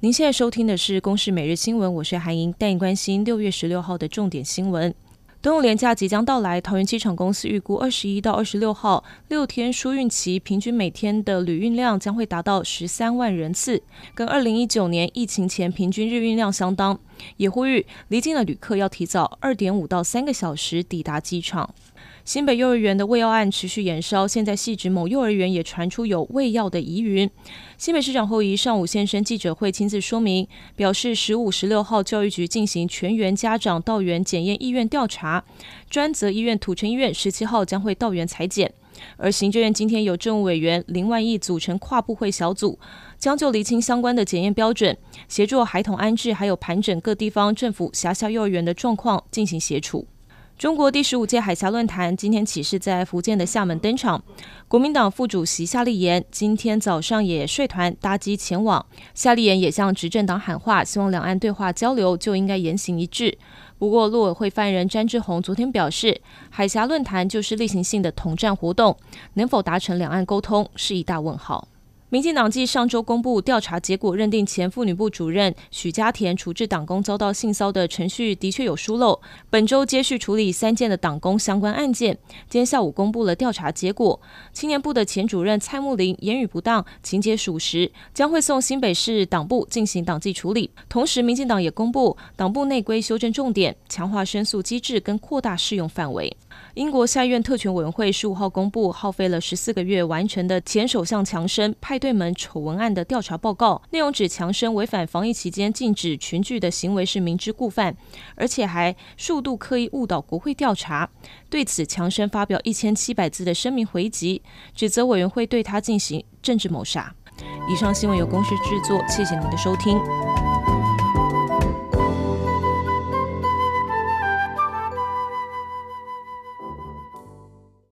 您现在收听的是《公视每日新闻》，我是韩莹，带你关心六月十六号的重点新闻。端午连假即将到来，桃园机场公司预估二十一到二十六号六天疏运期，平均每天的旅运量将会达到十三万人次，跟二零一九年疫情前平均日运量相当。也呼吁离境的旅客要提早二点五到三个小时抵达机场。新北幼儿园的喂药案持续延烧，现在汐止某幼儿园也传出有喂药的疑云。新北市长侯友宜上午现身记者会，亲自说明，表示十五、十六号教育局进行全员家长到园检验意愿调查，专责医院土城医院十七号将会到园采检。而行政院今天由政务委员林万亿组成跨部会小组，将就厘清相关的检验标准，协助孩童安置，还有盘整各地方政府辖下幼儿园的状况进行协处。中国第十五届海峡论坛今天起是在福建的厦门登场，国民党副主席夏立言今天早上也率团搭机前往。夏立言也向执政党喊话，希望两岸对话交流就应该言行一致。不过，陆委会发言人詹志宏昨天表示，海峡论坛就是例行性的统战活动，能否达成两岸沟通是一大问号。民进党继上周公布调查结果，认定前妇女部主任许家田处置党工遭到性骚的程序的确有疏漏。本周接续处理三件的党工相关案件，今天下午公布了调查结果。青年部的前主任蔡木林言语不当，情节属实，将会送新北市党部进行党纪处理。同时，民进党也公布党部内规修正重点，强化申诉机制跟扩大适用范围。英国下院特权委员会十五号公布，耗费了十四个月完成的前首相强生派对门丑闻案的调查报告，内容指强生违反防疫期间禁止群聚的行为是明知故犯，而且还数度刻意误导国会调查。对此，强生发表一千七百字的声明回击，指责委员会对他进行政治谋杀。以上新闻由公司制作，谢谢您的收听。